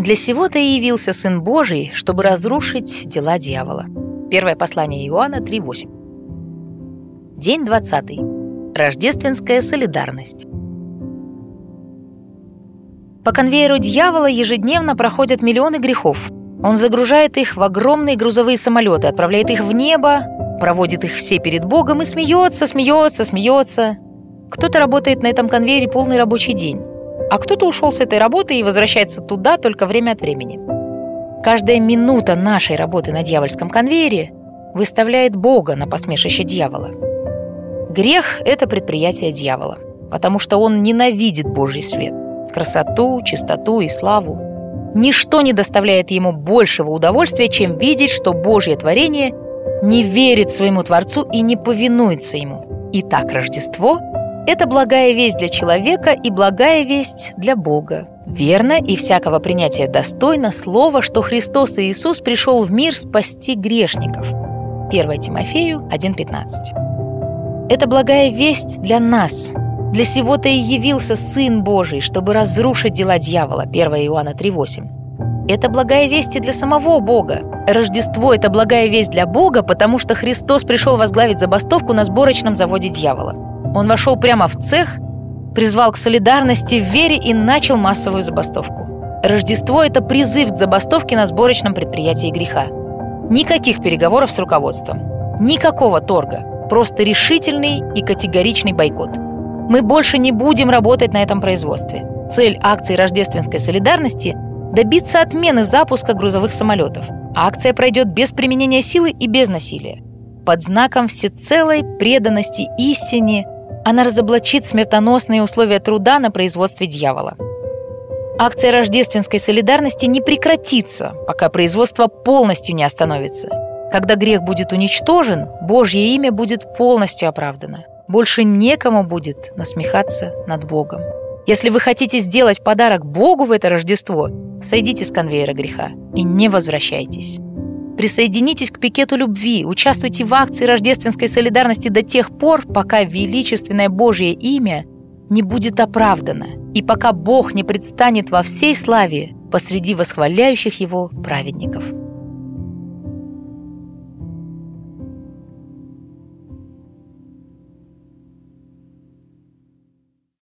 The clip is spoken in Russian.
Для сего-то и явился Сын Божий, чтобы разрушить дела дьявола. Первое послание Иоанна 3.8. День 20. Рождественская солидарность. По конвейеру дьявола ежедневно проходят миллионы грехов. Он загружает их в огромные грузовые самолеты, отправляет их в небо, проводит их все перед Богом и смеется, смеется, смеется. Кто-то работает на этом конвейере полный рабочий день, а кто-то ушел с этой работы и возвращается туда только время от времени. Каждая минута нашей работы на дьявольском конвейере выставляет Бога на посмешище дьявола. Грех – это предприятие дьявола, потому что он ненавидит Божий свет красоту, чистоту и славу. Ничто не доставляет ему большего удовольствия, чем видеть, что Божье творение не верит своему Творцу и не повинуется ему. Итак, Рождество – это благая весть для человека и благая весть для Бога. Верно и всякого принятия достойно слово, что Христос и Иисус пришел в мир спасти грешников. 1 Тимофею 1.15. Это благая весть для нас, для сего-то и явился Сын Божий, чтобы разрушить дела дьявола. 1 Иоанна 3,8. Это благая весть и для самого Бога. Рождество – это благая весть для Бога, потому что Христос пришел возглавить забастовку на сборочном заводе дьявола. Он вошел прямо в цех, призвал к солидарности вере и начал массовую забастовку. Рождество – это призыв к забастовке на сборочном предприятии греха. Никаких переговоров с руководством. Никакого торга. Просто решительный и категоричный бойкот – мы больше не будем работать на этом производстве. Цель акции рождественской солидарности – добиться отмены запуска грузовых самолетов. Акция пройдет без применения силы и без насилия. Под знаком всецелой преданности истине она разоблачит смертоносные условия труда на производстве дьявола. Акция рождественской солидарности не прекратится, пока производство полностью не остановится. Когда грех будет уничтожен, Божье имя будет полностью оправдано больше некому будет насмехаться над Богом. Если вы хотите сделать подарок Богу в это Рождество, сойдите с конвейера греха и не возвращайтесь. Присоединитесь к пикету любви, участвуйте в акции рождественской солидарности до тех пор, пока величественное Божье имя не будет оправдано и пока Бог не предстанет во всей славе посреди восхваляющих его праведников.